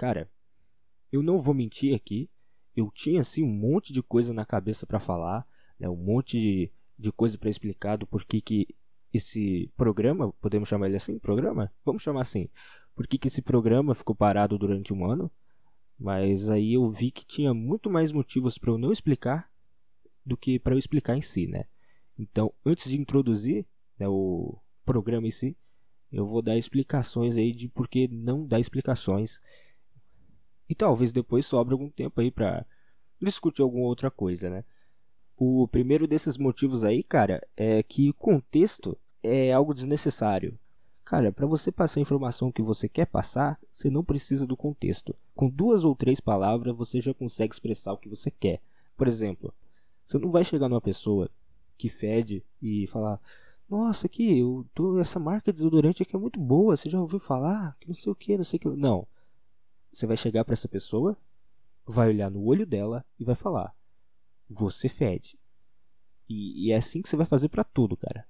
cara, eu não vou mentir aqui. Eu tinha assim um monte de coisa na cabeça para falar, né, um monte de, de coisa para explicar do porquê que esse programa, podemos chamar ele assim, programa? Vamos chamar assim. Por que, que esse programa ficou parado durante um ano? Mas aí eu vi que tinha muito mais motivos para eu não explicar do que para eu explicar em si, né? Então, antes de introduzir né, o programa em si, eu vou dar explicações aí de por que não dar explicações. E talvez depois sobre algum tempo aí para discutir alguma outra coisa, né? O primeiro desses motivos aí, cara, é que contexto é algo desnecessário. Cara, para você passar a informação que você quer passar, você não precisa do contexto. Com duas ou três palavras você já consegue expressar o que você quer. Por exemplo, você não vai chegar numa pessoa que fede e falar: Nossa, aqui, eu tô, essa marca de desodorante aqui é muito boa, você já ouviu falar? Que não sei o que, não sei o que. Não. Você vai chegar para essa pessoa, vai olhar no olho dela e vai falar: você fede. E, e é assim que você vai fazer para tudo, cara.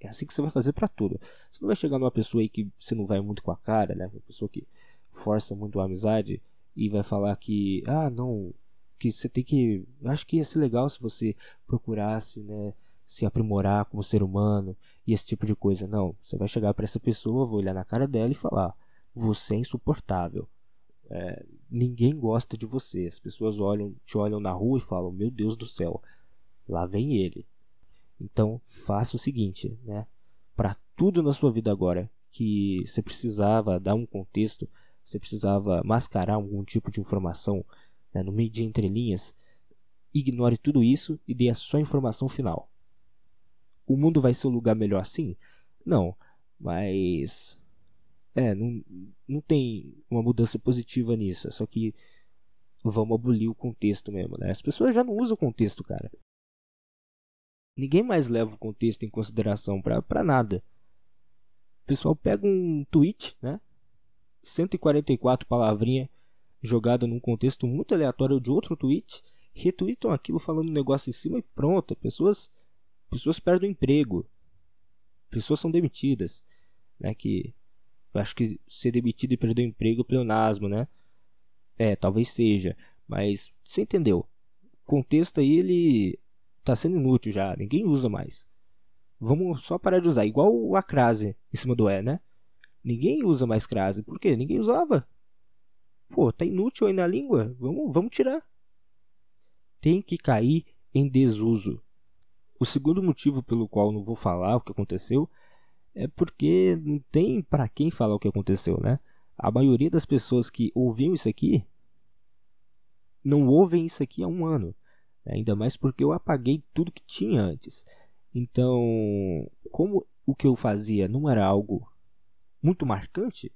É assim que você vai fazer para tudo. Você não vai chegar numa pessoa aí que você não vai muito com a cara, né? Uma pessoa que força muito a amizade e vai falar que, ah, não, que você tem que, acho que ia ser legal se você procurasse, né, se aprimorar como ser humano e esse tipo de coisa. Não, você vai chegar para essa pessoa, vai olhar na cara dela e falar: "Você é insuportável. É, ninguém gosta de você. As pessoas olham, te olham na rua e falam: Meu Deus do céu, lá vem ele. Então faça o seguinte, né? Para tudo na sua vida agora que você precisava dar um contexto, você precisava mascarar algum tipo de informação né, no meio de entrelinhas, ignore tudo isso e dê a sua informação final. O mundo vai ser um lugar melhor assim? Não, mas é, não, não tem uma mudança positiva nisso. É só que vamos abolir o contexto mesmo, né? As pessoas já não usam o contexto, cara. Ninguém mais leva o contexto em consideração pra, pra nada. O pessoal pega um tweet, né? 144 palavrinhas jogada num contexto muito aleatório de outro tweet, retweetam aquilo falando um negócio em cima e pronto. Pessoas, pessoas perdem o emprego. Pessoas são demitidas, né? Que eu acho que ser demitido e perder o emprego é pleonasmo, né? É, talvez seja. Mas você entendeu. O contexto aí ele tá sendo inútil já. Ninguém usa mais. Vamos só parar de usar. Igual a crase em cima do E, né? Ninguém usa mais crase. Por quê? Ninguém usava. Pô, tá inútil aí na língua. Vamos, vamos tirar. Tem que cair em desuso. O segundo motivo pelo qual não vou falar o que aconteceu é porque não tem para quem falar o que aconteceu, né? A maioria das pessoas que ouviam isso aqui não ouvem isso aqui há um ano. Né? Ainda mais porque eu apaguei tudo que tinha antes. Então, como o que eu fazia não era algo muito marcante,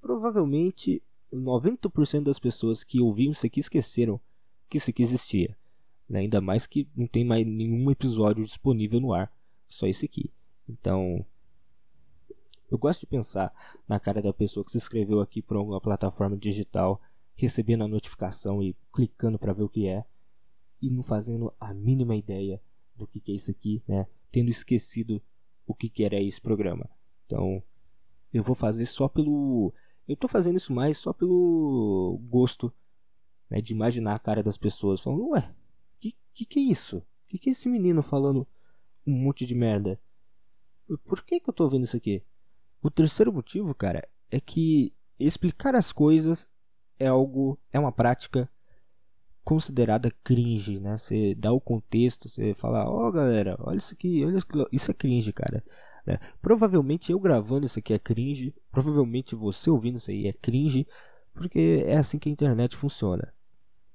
provavelmente 90% das pessoas que ouviam isso aqui esqueceram que isso aqui existia. Né? Ainda mais que não tem mais nenhum episódio disponível no ar, só esse aqui. Então, eu gosto de pensar na cara da pessoa que se inscreveu aqui por alguma plataforma digital, recebendo a notificação e clicando para ver o que é, e não fazendo a mínima ideia do que, que é isso aqui, né? Tendo esquecido o que, que era esse programa. Então, eu vou fazer só pelo. Eu tô fazendo isso mais só pelo gosto né, de imaginar a cara das pessoas, falando, ué, que, que que é isso? Que que é esse menino falando um monte de merda? Por que que eu tô ouvindo isso aqui? O terceiro motivo, cara, é que explicar as coisas é algo, é uma prática considerada cringe, né? Você dá o contexto, você fala, ó oh, galera, olha isso aqui, olha isso é cringe, cara. Né? Provavelmente eu gravando isso aqui é cringe, provavelmente você ouvindo isso aí é cringe, porque é assim que a internet funciona.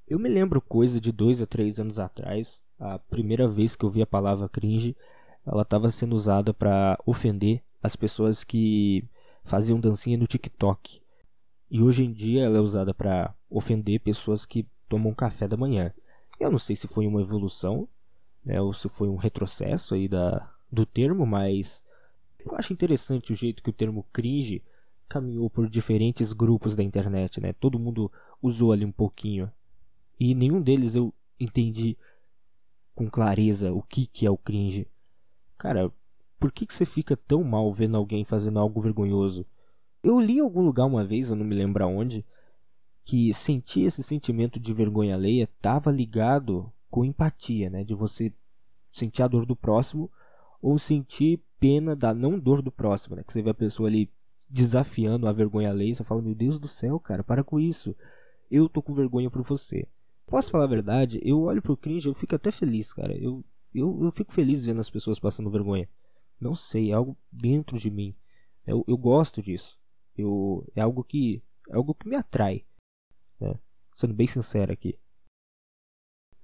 Eu me lembro coisa de dois a três anos atrás, a primeira vez que eu vi a palavra cringe, ela estava sendo usada para ofender as pessoas que faziam dancinha no TikTok. E hoje em dia ela é usada para ofender pessoas que tomam café da manhã. Eu não sei se foi uma evolução, né, ou se foi um retrocesso aí da, do termo, mas eu acho interessante o jeito que o termo cringe caminhou por diferentes grupos da internet, né? Todo mundo usou ali um pouquinho. E nenhum deles eu entendi com clareza o que, que é o cringe. Cara, por que, que você fica tão mal vendo alguém fazendo algo vergonhoso? Eu li em algum lugar uma vez, eu não me lembro aonde, que sentir esse sentimento de vergonha alheia estava ligado com empatia, né? De você sentir a dor do próximo ou sentir pena da não dor do próximo, né? Que você vê a pessoa ali desafiando a vergonha alheia, você fala: "Meu Deus do céu, cara, para com isso. Eu tô com vergonha por você". Posso falar a verdade? Eu olho pro cringe, eu fico até feliz, cara. Eu eu, eu fico feliz vendo as pessoas passando vergonha. Não sei, é algo dentro de mim. Eu, eu gosto disso. Eu, é algo que é algo que me atrai. Né? Sendo bem sincero aqui.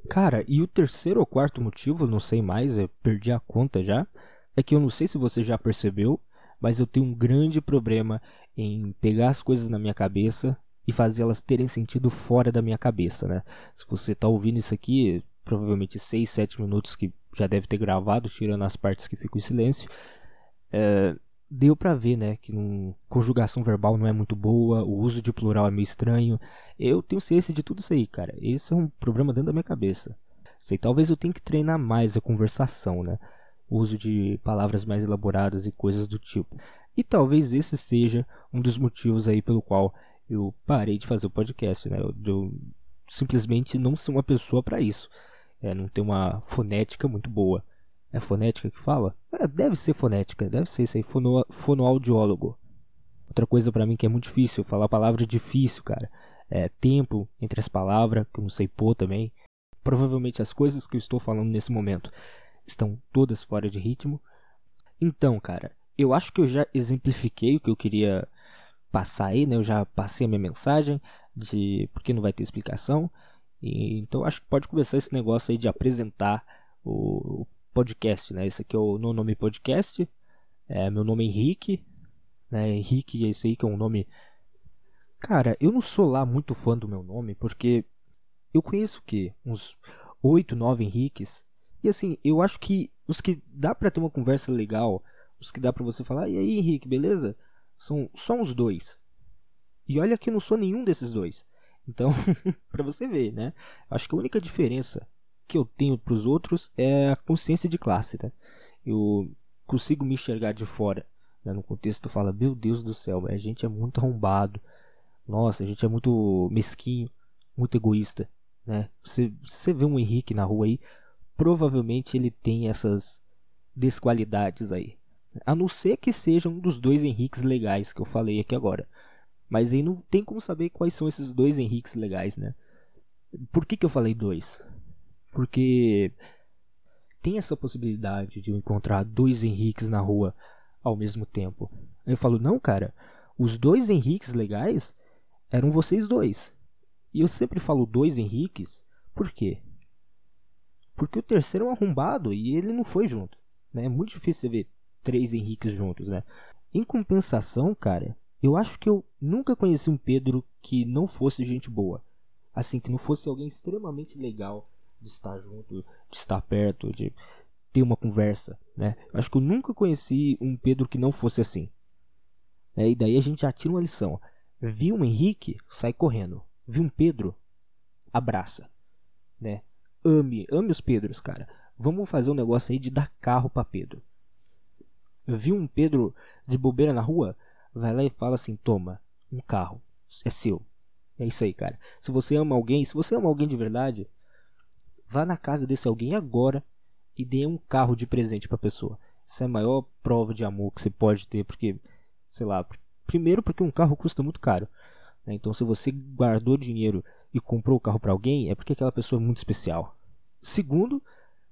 Cara, e o terceiro ou quarto motivo, não sei mais, eu perdi a conta já, é que eu não sei se você já percebeu, mas eu tenho um grande problema em pegar as coisas na minha cabeça e fazê-las terem sentido fora da minha cabeça, né? Se você está ouvindo isso aqui, provavelmente 6, 7 minutos que já deve ter gravado, tirando as partes que ficam em silêncio, é, deu para ver, né, que a conjugação verbal não é muito boa, o uso de plural é meio estranho. Eu tenho ciência de tudo isso aí, cara. Esse é um problema dentro da minha cabeça. Sei, talvez eu tenha que treinar mais a conversação, né? O uso de palavras mais elaboradas e coisas do tipo. E talvez esse seja um dos motivos aí pelo qual eu parei de fazer o podcast, né? Eu, eu simplesmente não sou uma pessoa para isso. É, não tem uma fonética muito boa. É fonética que fala? É, deve ser fonética, deve ser isso aí, fono, fonoaudiólogo. Outra coisa para mim que é muito difícil, falar palavra difícil, cara. É tempo entre as palavras, que eu não sei pôr também. Provavelmente as coisas que eu estou falando nesse momento estão todas fora de ritmo. Então, cara, eu acho que eu já exemplifiquei o que eu queria passar aí, né? Eu já passei a minha mensagem de porque não vai ter explicação. E, então acho que pode começar esse negócio aí de apresentar o, o podcast, né? Esse aqui é o No Nome Podcast. É, meu nome é Henrique, né? Henrique é esse aí que é um nome. Cara, eu não sou lá muito fã do meu nome, porque eu conheço o quê? Uns 8, 9 Henriques. E assim, eu acho que os que dá para ter uma conversa legal, os que dá para você falar, e aí Henrique, beleza? São só uns dois. E olha que eu não sou nenhum desses dois. Então, para você ver, né? Acho que a única diferença que eu tenho para os outros é a consciência de classe, né? Eu consigo me enxergar de fora. Né? No contexto, fala, meu Deus do céu, a gente é muito arrombado. Nossa, a gente é muito mesquinho, muito egoísta, né? Você, você vê um Henrique na rua aí, provavelmente ele tem essas desqualidades aí. A não ser que seja um dos dois Henriques legais que eu falei aqui agora. Mas aí não tem como saber quais são esses dois Henriques legais, né? Por que, que eu falei dois? Porque tem essa possibilidade de eu encontrar dois Henriques na rua ao mesmo tempo. Aí eu falo, não, cara, os dois Henriques legais eram vocês dois. E eu sempre falo dois Henriques, por quê? Porque o terceiro é um arrombado e ele não foi junto. Né? É muito difícil você ver três Henriques juntos, né? Em compensação, cara, eu acho que eu nunca conheci um Pedro que não fosse gente boa. Assim, que não fosse alguém extremamente legal de estar junto, de estar perto, de ter uma conversa, né? Eu acho que eu nunca conheci um Pedro que não fosse assim. É, e daí a gente já tira uma lição. Viu um Henrique, sai correndo. Viu um Pedro, abraça, né? Ame, ame os Pedros, cara. Vamos fazer um negócio aí de dar carro para Pedro. Viu um Pedro de bobeira na rua, vai lá e fala assim: "Toma, um carro, é seu". É isso aí, cara. Se você ama alguém, se você ama alguém de verdade, Vá na casa desse alguém agora e dê um carro de presente para a pessoa. Isso é a maior prova de amor que você pode ter, porque, sei lá, primeiro porque um carro custa muito caro. Né? Então, se você guardou dinheiro e comprou o carro para alguém, é porque aquela pessoa é muito especial. Segundo,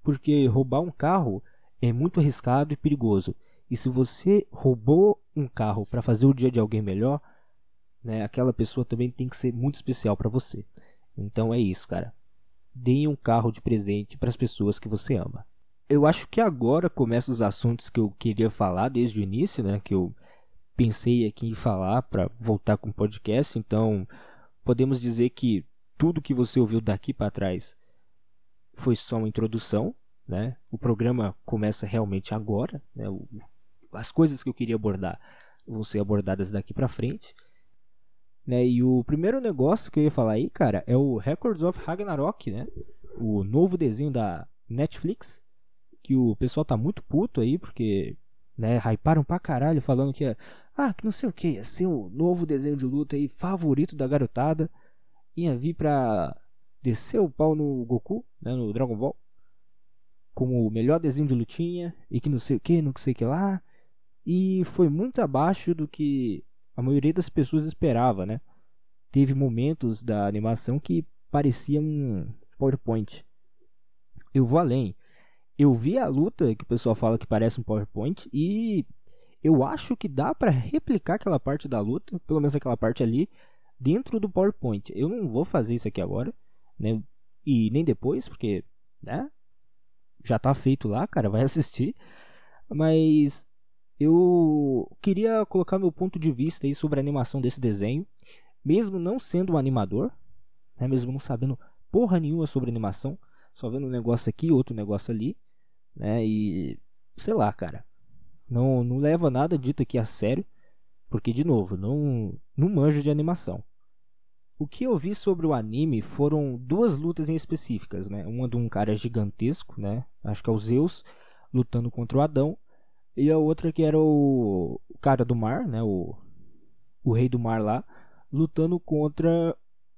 porque roubar um carro é muito arriscado e perigoso. E se você roubou um carro para fazer o dia de alguém melhor, né, aquela pessoa também tem que ser muito especial para você. Então é isso, cara deem um carro de presente para as pessoas que você ama. Eu acho que agora começam os assuntos que eu queria falar desde o início, né? Que eu pensei aqui em falar para voltar com o podcast. Então, podemos dizer que tudo que você ouviu daqui para trás foi só uma introdução, né? O programa começa realmente agora, né? O, as coisas que eu queria abordar vão ser abordadas daqui para frente. Né? E o primeiro negócio que eu ia falar aí, cara, é o Records of Ragnarok, né? O novo desenho da Netflix, que o pessoal tá muito puto aí, porque, né, hyparam pra caralho, falando que, ah, que não sei o que, ia ser o novo desenho de luta aí favorito da garotada. ia vir pra descer o pau no Goku, né, no Dragon Ball, como o melhor desenho de lutinha e que não sei o que, não sei o que lá. E foi muito abaixo do que a maioria das pessoas esperava, né? Teve momentos da animação que parecia um PowerPoint. Eu vou além. Eu vi a luta que o pessoal fala que parece um PowerPoint e eu acho que dá para replicar aquela parte da luta, pelo menos aquela parte ali, dentro do PowerPoint. Eu não vou fazer isso aqui agora, né? E nem depois, porque, né? Já tá feito lá, cara, vai assistir. Mas eu queria colocar meu ponto de vista aí sobre a animação desse desenho, mesmo não sendo um animador, né? Mesmo não sabendo porra nenhuma sobre animação, só vendo um negócio aqui, outro negócio ali, né? E sei lá, cara. Não não leva nada dito aqui a sério, porque de novo, não não manjo de animação. O que eu vi sobre o anime foram duas lutas em específicas, né? Uma de um cara gigantesco, né? Acho que é o Zeus lutando contra o Adão, e a outra que era o, cara do mar, né? O, o rei do mar lá, lutando contra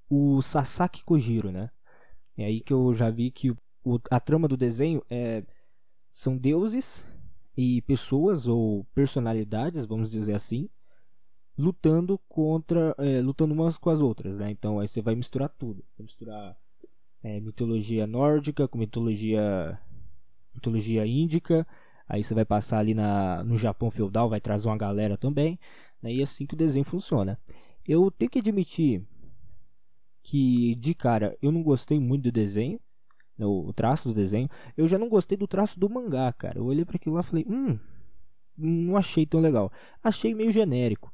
o Sasaki Kojiro, né? É aí que eu já vi que o, a trama do desenho é são deuses e pessoas ou personalidades, vamos dizer assim, lutando contra, é, lutando umas com as outras, né? Então aí você vai misturar tudo, vai misturar é, mitologia nórdica com mitologia mitologia índica, aí você vai passar ali na, no Japão feudal, vai trazer uma galera também, né? e é assim que o desenho funciona. Eu tenho que admitir que de cara eu não gostei muito do desenho, né, o traço do desenho. Eu já não gostei do traço do mangá, cara. Eu olhei para aquilo lá e falei, hum, não achei tão legal. Achei meio genérico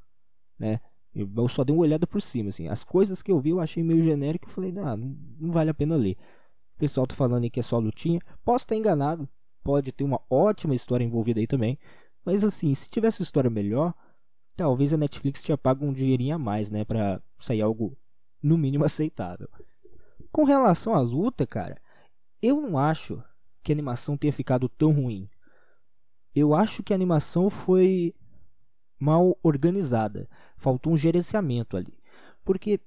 né? Eu só dei uma olhada por cima, assim. As coisas que eu vi eu achei meio genérico e falei, ah, não, não vale a pena ler. O pessoal tá falando aí que é só lutinha. Posso estar enganado, pode ter uma ótima história envolvida aí também. Mas assim, se tivesse uma história melhor, talvez a Netflix tinha pago um dinheirinho a mais, né? Pra sair algo no mínimo aceitável. Com relação à luta, cara, eu não acho que a animação tenha ficado tão ruim. Eu acho que a animação foi mal organizada. Faltou um gerenciamento ali. Porque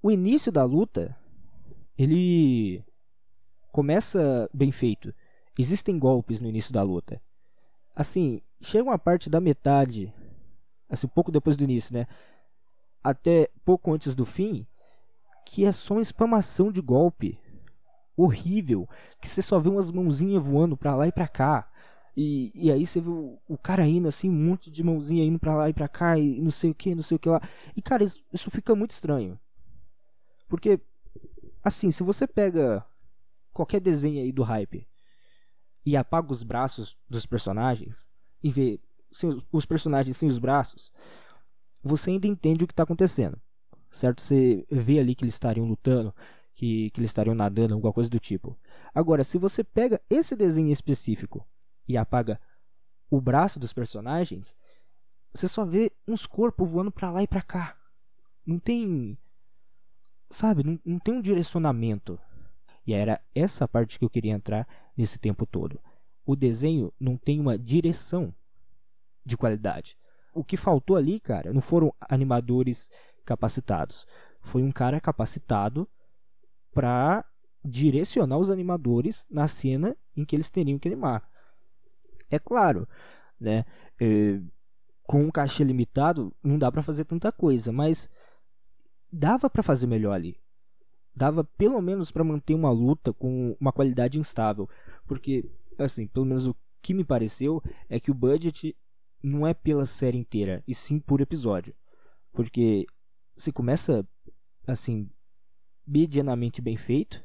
o início da luta ele começa bem feito. Existem golpes no início da luta. Assim, chega uma parte da metade, assim, pouco depois do início, né? Até pouco antes do fim, que é só uma espamação de golpe horrível, que você só vê umas mãozinhas voando pra lá e pra cá. E, e aí você vê o, o, cara indo assim, um monte de mãozinha indo pra lá e pra cá, e não sei o que, não sei o que lá. E cara, isso, isso fica muito estranho. Porque, assim, se você pega qualquer desenho aí do hype e apaga os braços dos personagens e vê os personagens sem os braços, você ainda entende o que está acontecendo. Certo? Você vê ali que eles estariam lutando, que, que eles estariam nadando, alguma coisa do tipo. Agora, se você pega esse desenho específico e apaga o braço dos personagens, você só vê uns corpos voando para lá e para cá. Não tem. Sabe? Não, não tem um direcionamento. E era essa parte que eu queria entrar nesse tempo todo. O desenho não tem uma direção de qualidade. O que faltou ali, cara, não foram animadores capacitados. Foi um cara capacitado para direcionar os animadores na cena em que eles teriam que animar. É claro, né? É, com um cachê limitado, não dá para fazer tanta coisa, mas dava para fazer melhor ali. Dava pelo menos para manter uma luta com uma qualidade instável, porque assim, pelo menos o que me pareceu é que o budget não é pela série inteira, e sim por episódio. Porque se começa assim medianamente bem feito,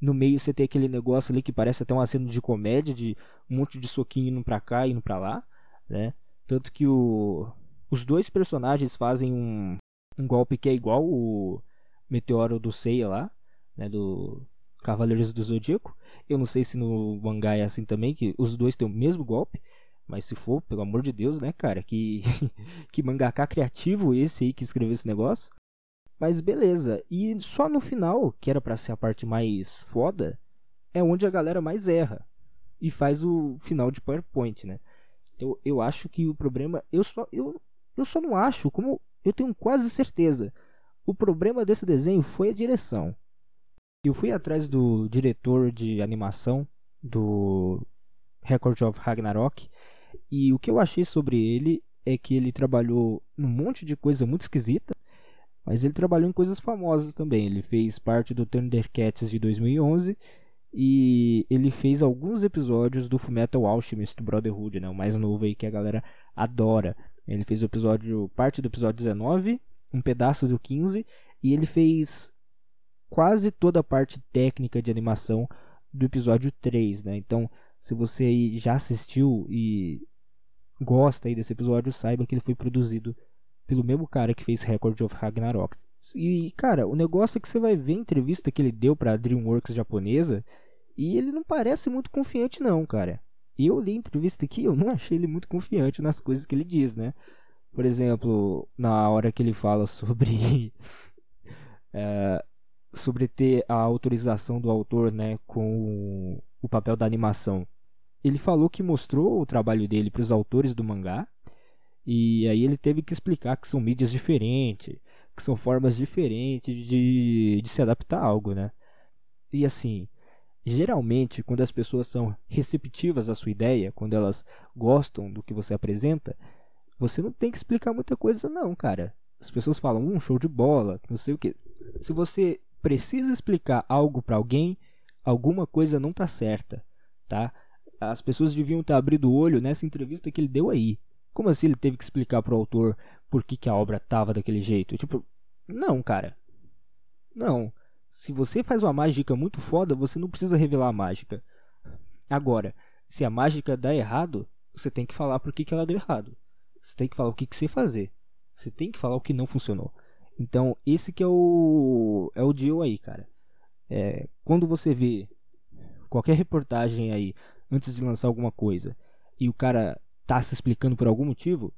no meio você tem aquele negócio ali que parece até uma cena de comédia, de um monte de soquinho indo pra cá e indo pra lá, né? Tanto que o, os dois personagens fazem um, um golpe que é igual o Meteoro do Seiya lá, né? Do Cavaleiros do Zodíaco. Eu não sei se no mangá é assim também, que os dois têm o mesmo golpe. Mas se for, pelo amor de Deus, né, cara? Que, que mangaka criativo esse aí que escreveu esse negócio. Mas beleza. E só no final, que era para ser a parte mais foda, é onde a galera mais erra. E faz o final de PowerPoint, né? Então eu acho que o problema. Eu só, eu, eu só não acho, como eu tenho quase certeza. O problema desse desenho foi a direção. Eu fui atrás do diretor de animação do Record of Ragnarok e o que eu achei sobre ele é que ele trabalhou num monte de coisa muito esquisita, mas ele trabalhou em coisas famosas também. Ele fez parte do Thundercats de 2011 e ele fez alguns episódios do Fullmetal Alchemist Brotherhood, né, o mais novo aí que a galera adora. Ele fez o episódio, parte do episódio 19, um pedaço do 15 e ele fez quase toda a parte técnica de animação do episódio 3, né? Então, se você já assistiu e gosta aí desse episódio, saiba que ele foi produzido pelo mesmo cara que fez Record of Ragnarok. E, cara, o negócio é que você vai ver a entrevista que ele deu pra DreamWorks japonesa e ele não parece muito confiante, não, cara. Eu li a entrevista aqui, eu não achei ele muito confiante nas coisas que ele diz, né? Por exemplo, na hora que ele fala sobre. é, sobre ter a autorização do autor, né, com o papel da animação. Ele falou que mostrou o trabalho dele para os autores do mangá, e aí ele teve que explicar que são mídias diferentes, que são formas diferentes de, de se adaptar a algo, né? E assim, geralmente, quando as pessoas são receptivas à sua ideia, quando elas gostam do que você apresenta, você não tem que explicar muita coisa, não, cara. As pessoas falam, um show de bola, não sei o que. Se você precisa explicar algo para alguém, alguma coisa não está certa, tá? As pessoas deviam estar abrindo o olho nessa entrevista que ele deu aí. Como assim ele teve que explicar pro autor por que, que a obra tava daquele jeito? Tipo, não, cara. Não. Se você faz uma mágica muito foda, você não precisa revelar a mágica. Agora, se a mágica dá errado, você tem que falar por que, que ela deu errado. Você tem que falar o que, que você fazer. Você tem que falar o que não funcionou. Então, esse que é o é o deal aí, cara. É, quando você vê qualquer reportagem aí antes de lançar alguma coisa e o cara tá se explicando por algum motivo,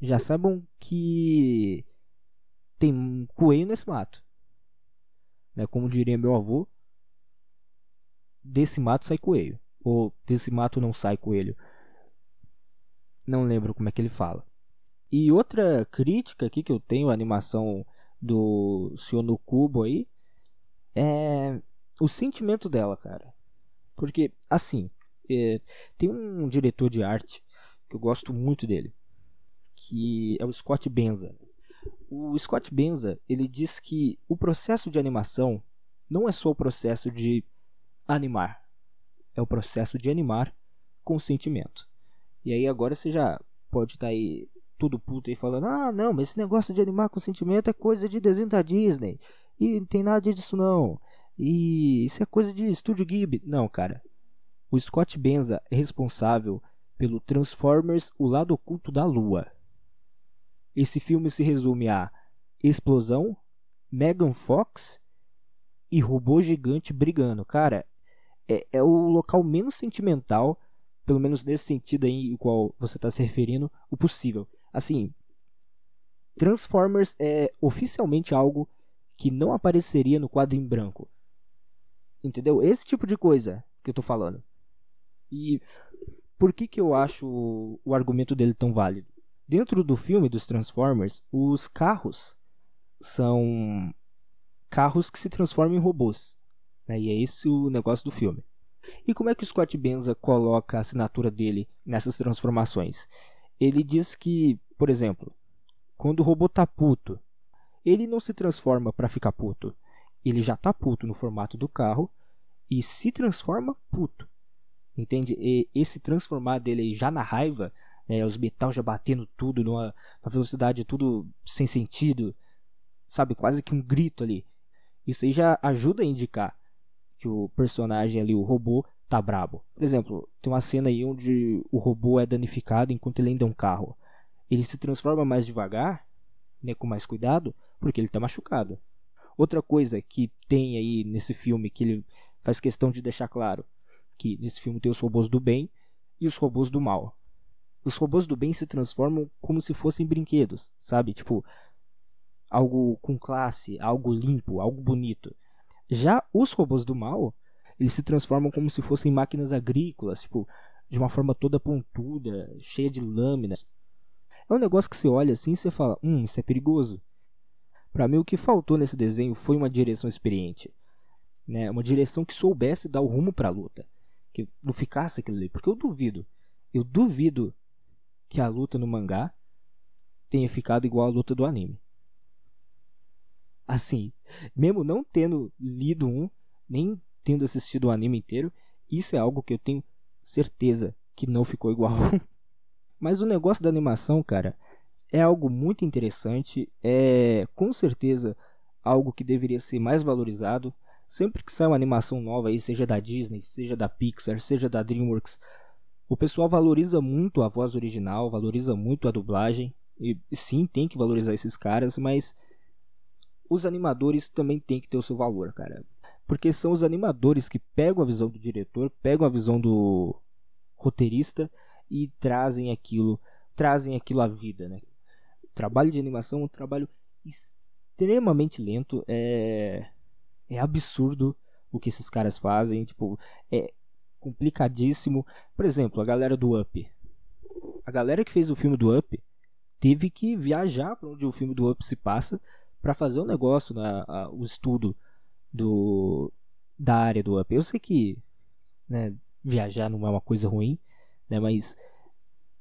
já saibam que tem um coelho nesse mato. Né? Como diria meu avô, desse mato sai coelho. Ou desse mato não sai coelho. Não lembro como é que ele fala. E outra crítica aqui que eu tenho à animação do Senhor no Cubo aí é o sentimento dela, cara. Porque, assim, é, tem um diretor de arte que eu gosto muito dele, que é o Scott Benza. O Scott Benza, ele diz que o processo de animação não é só o processo de animar, é o processo de animar com sentimento. E aí agora você já pode estar tá aí tudo puto aí falando: "Ah, não, mas esse negócio de animar com sentimento é coisa de desenho da Disney. E não tem nada disso não. E isso é coisa de estúdio Ghibli". Não, cara. O Scott Benza é responsável pelo Transformers O Lado Oculto da Lua. Esse filme se resume a explosão, Megan Fox e robô gigante brigando. Cara, é, é o local menos sentimental, pelo menos nesse sentido aí o qual você está se referindo, o possível. Assim, Transformers é oficialmente algo que não apareceria no quadro em branco. Entendeu? Esse tipo de coisa que eu tô falando. E por que, que eu acho o argumento dele tão válido? Dentro do filme dos Transformers, os carros são carros que se transformam em robôs. Né? E é esse o negócio do filme. E como é que o Scott Benza coloca a assinatura dele nessas transformações? Ele diz que, por exemplo, quando o robô tá puto, ele não se transforma para ficar puto. Ele já tá puto no formato do carro e se transforma puto. Entende? E esse transformar dele já na raiva, né, os metal já batendo tudo numa, numa velocidade tudo sem sentido, sabe? Quase que um grito ali. Isso aí já ajuda a indicar que o personagem ali, o robô, tá brabo. Por exemplo, tem uma cena aí onde o robô é danificado enquanto ele ainda é um carro. Ele se transforma mais devagar, né, com mais cuidado, porque ele está machucado. Outra coisa que tem aí nesse filme que ele faz questão de deixar claro, que nesse filme tem os robôs do bem e os robôs do mal. Os robôs do bem se transformam como se fossem brinquedos, sabe? Tipo, algo com classe, algo limpo, algo bonito. Já os robôs do mal, eles se transformam como se fossem máquinas agrícolas, tipo, de uma forma toda pontuda, cheia de lâminas. É um negócio que você olha assim e você fala: "Hum, isso é perigoso". Para mim, o que faltou nesse desenho foi uma direção experiente, né? Uma direção que soubesse dar o rumo para a luta, que não ficasse aquilo ali, porque eu duvido, eu duvido que a luta no mangá tenha ficado igual a luta do anime. Assim, mesmo não tendo lido um, nem tendo assistido o anime inteiro, isso é algo que eu tenho certeza que não ficou igual. Mas o negócio da animação, cara, é algo muito interessante, é com certeza algo que deveria ser mais valorizado. Sempre que sai uma animação nova aí, seja da Disney, seja da Pixar, seja da DreamWorks, o pessoal valoriza muito a voz original, valoriza muito a dublagem. E sim, tem que valorizar esses caras, mas os animadores também têm que ter o seu valor, cara. Porque são os animadores que pegam a visão do diretor, pegam a visão do roteirista e trazem aquilo, trazem aquilo à vida, né? O trabalho de animação é um trabalho extremamente lento, é é absurdo o que esses caras fazem, tipo, é complicadíssimo. Por exemplo, a galera do Up. A galera que fez o filme do Up teve que viajar para onde o filme do Up se passa para fazer o um negócio, né, o estudo do da área do Up. Eu sei que né, viajar não é uma coisa ruim, né, mas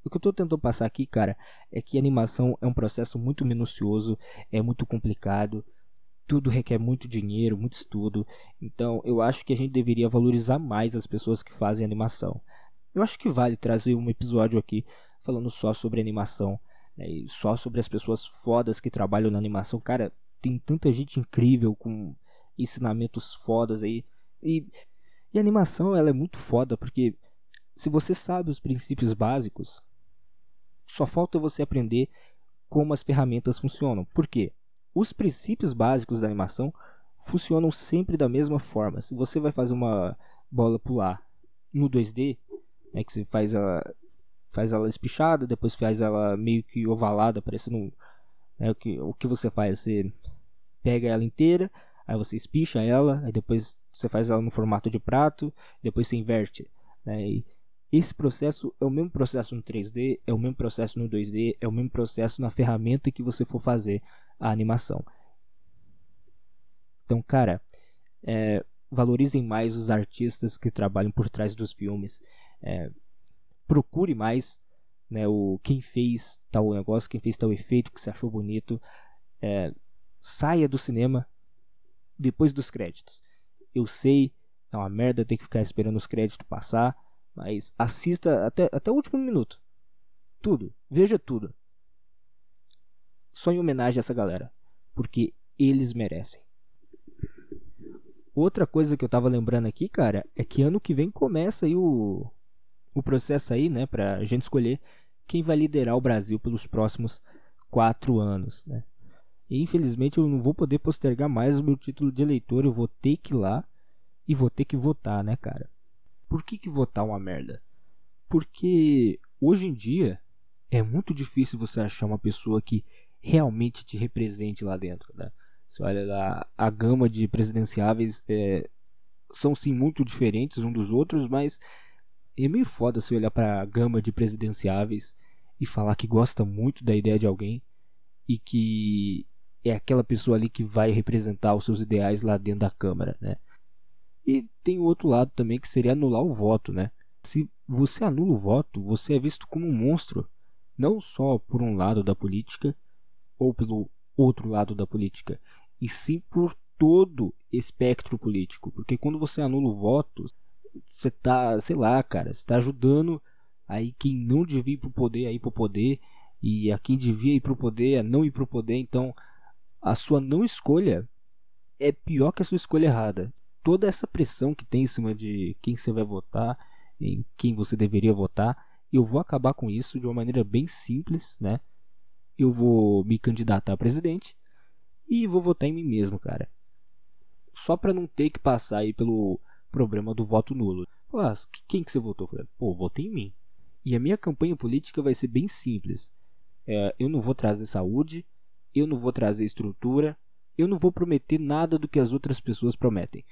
o que eu estou tentando passar aqui, cara, é que animação é um processo muito minucioso, é muito complicado, tudo requer muito dinheiro, muito estudo. Então, eu acho que a gente deveria valorizar mais as pessoas que fazem animação. Eu acho que vale trazer um episódio aqui falando só sobre animação, né, só sobre as pessoas fodas que trabalham na animação. Cara, tem tanta gente incrível com ensinamentos fodas aí. E, e a animação ela é muito foda porque se você sabe os princípios básicos, só falta você aprender como as ferramentas funcionam. Por quê? Os princípios básicos da animação funcionam sempre da mesma forma. Se você vai fazer uma bola pular no 2D, é que você faz ela, faz ela espichada, depois faz ela meio que ovalada, parecendo é, o, que, o que você faz? Você pega ela inteira, aí você espicha ela, aí depois você faz ela no formato de prato, depois você inverte. Né? E esse processo é o mesmo processo no 3D, é o mesmo processo no 2D, é o mesmo processo na ferramenta que você for fazer a animação. Então, cara, é, valorizem mais os artistas que trabalham por trás dos filmes. É, procure mais né, o quem fez tal negócio, quem fez tal efeito que você achou bonito. É, saia do cinema depois dos créditos. Eu sei, é uma merda ter que ficar esperando os créditos passar mas assista até, até o último minuto. Tudo. Veja tudo. Só em homenagem a essa galera. Porque eles merecem. Outra coisa que eu tava lembrando aqui, cara, é que ano que vem começa aí o, o processo aí, né, pra gente escolher quem vai liderar o Brasil pelos próximos quatro anos, né. Infelizmente eu não vou poder postergar mais o meu título de eleitor, eu vou ter que ir lá e vou ter que votar, né, cara. Por que, que votar é uma merda? Porque hoje em dia é muito difícil você achar uma pessoa que realmente te represente lá dentro. Né? Você olha lá, a gama de presidenciáveis é, são sim muito diferentes um dos outros, mas é meio foda você olhar para a gama de presidenciáveis e falar que gosta muito da ideia de alguém e que é aquela pessoa ali que vai representar os seus ideais lá dentro da Câmara, né? E tem o outro lado também que seria anular o voto, né? Se você anula o voto, você é visto como um monstro, não só por um lado da política ou pelo outro lado da política, e sim por todo espectro político, porque quando você anula o voto, você tá, sei lá, cara, você tá ajudando aí quem não devia ir pro poder a ir pro poder e a quem devia ir pro poder a não ir pro poder, então a sua não escolha é pior que a sua escolha errada toda essa pressão que tem em cima de quem você vai votar, em quem você deveria votar, eu vou acabar com isso de uma maneira bem simples, né? Eu vou me candidatar a presidente e vou votar em mim mesmo, cara. Só para não ter que passar aí pelo problema do voto nulo. Ah, quem que você votou? Pô, votei em mim. E a minha campanha política vai ser bem simples. É, eu não vou trazer saúde, eu não vou trazer estrutura, eu não vou prometer nada do que as outras pessoas prometem.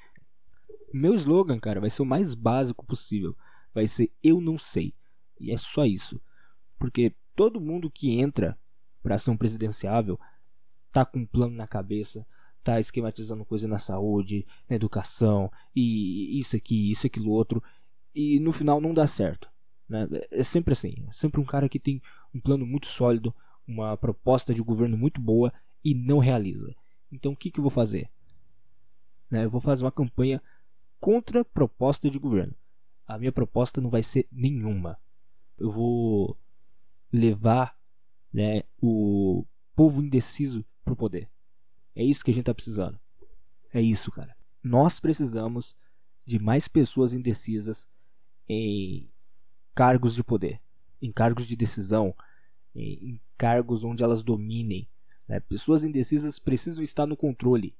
Meu slogan, cara, vai ser o mais básico possível. Vai ser eu não sei. E é só isso. Porque todo mundo que entra para ação presidenciável tá com um plano na cabeça, tá esquematizando coisa na saúde, na educação, e isso aqui, isso aquilo outro, e no final não dá certo. Né? É sempre assim, é sempre um cara que tem um plano muito sólido, uma proposta de governo muito boa e não realiza. Então o que, que eu vou fazer? Né? Eu vou fazer uma campanha contra a proposta de governo. A minha proposta não vai ser nenhuma. Eu vou levar né, o povo indeciso pro poder. É isso que a gente tá precisando. É isso, cara. Nós precisamos de mais pessoas indecisas em cargos de poder, em cargos de decisão, em cargos onde elas dominem. Né? Pessoas indecisas precisam estar no controle.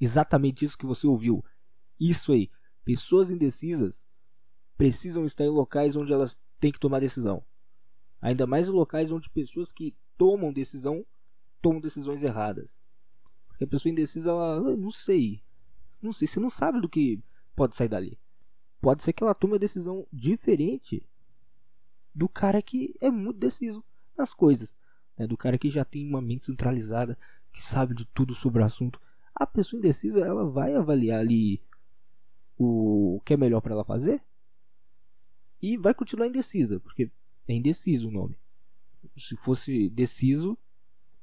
Exatamente isso que você ouviu. Isso aí. Pessoas indecisas precisam estar em locais onde elas têm que tomar decisão. Ainda mais em locais onde pessoas que tomam decisão tomam decisões erradas. Porque a pessoa indecisa, ela, não sei. Não sei, você não sabe do que pode sair dali. Pode ser que ela tome uma decisão diferente do cara que é muito deciso nas coisas. Né? Do cara que já tem uma mente centralizada, que sabe de tudo sobre o assunto. A pessoa indecisa, ela vai avaliar ali o que é melhor para ela fazer e vai continuar indecisa, porque é indeciso o nome. Se fosse deciso,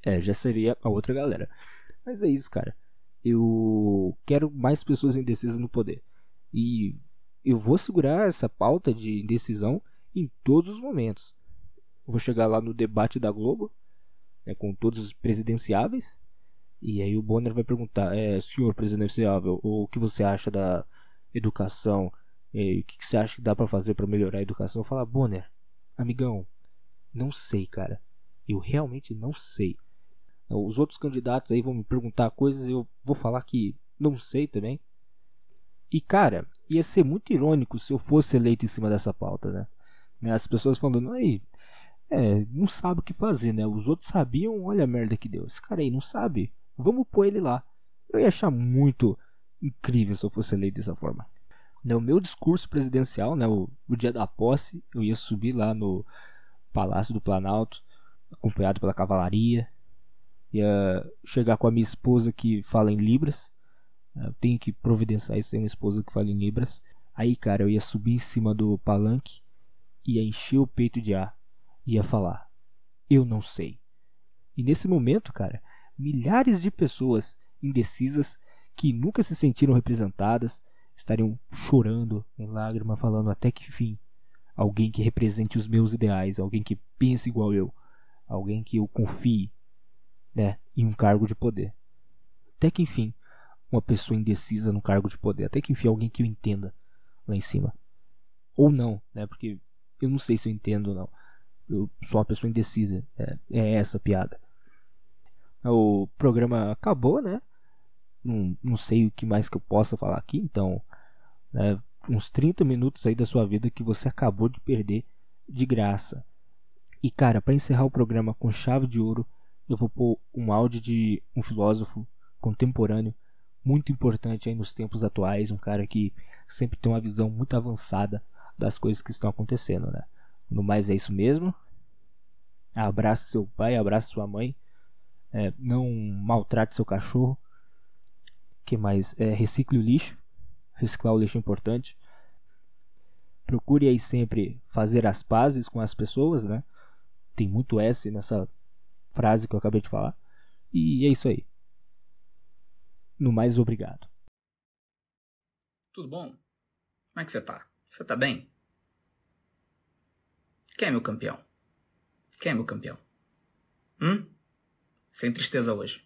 é, já seria a outra galera. Mas é isso, cara. Eu quero mais pessoas indecisas no poder. E eu vou segurar essa pauta de indecisão em todos os momentos. vou chegar lá no debate da Globo, né, com todos os presidenciáveis. E aí o Bonner vai perguntar: é, senhor presidenciável, o que você acha da educação, e, o que, que, você acha que dá para fazer para melhorar a educação? Eu falo, Bonner, amigão, não sei, cara. Eu realmente não sei. Os outros candidatos aí vão me perguntar coisas e eu vou falar que não sei também. E cara, ia ser muito irônico se eu fosse eleito em cima dessa pauta, né as pessoas falando, aí, é, não sabe o que fazer, né? Os outros sabiam, olha a merda que deu. Esse cara aí não sabe, vamos pôr ele lá. Eu ia achar muito incrível se eu fosse eleito dessa forma. Né, o meu discurso presidencial, né, o, o dia da posse, eu ia subir lá no Palácio do Planalto, acompanhado pela cavalaria, ia chegar com a minha esposa que fala em Libras. Eu tenho que providenciar isso aí, uma esposa que fala em Libras. Aí, cara, eu ia subir em cima do palanque, ia encher o peito de ar, ia falar: Eu não sei. E nesse momento, cara, milhares de pessoas indecisas que nunca se sentiram representadas estariam chorando em lágrimas, falando até que fim. Alguém que represente os meus ideais, alguém que pense igual eu, alguém que eu confie né, em um cargo de poder. Até que enfim, uma pessoa indecisa no cargo de poder, até que enfim alguém que eu entenda lá em cima. Ou não, né, porque eu não sei se eu entendo ou não. Eu sou uma pessoa indecisa, é, é essa piada. O programa acabou, né? não, não sei o que mais que eu possa falar aqui, então, né, uns 30 minutos aí da sua vida que você acabou de perder de graça. E cara, para encerrar o programa com chave de ouro, eu vou pôr um áudio de um filósofo contemporâneo muito importante aí nos tempos atuais, um cara que sempre tem uma visão muito avançada das coisas que estão acontecendo, né? No mais é isso mesmo. Abraça seu pai, abraça sua mãe. É, não maltrate seu cachorro que mais? É, recicle o lixo. Reciclar o lixo é importante. Procure aí sempre fazer as pazes com as pessoas, né? Tem muito S nessa frase que eu acabei de falar. E é isso aí. No mais, obrigado. Tudo bom? Como é que você tá? Você tá bem? Quem é meu campeão? Quem é meu campeão? Hum? Sem tristeza hoje.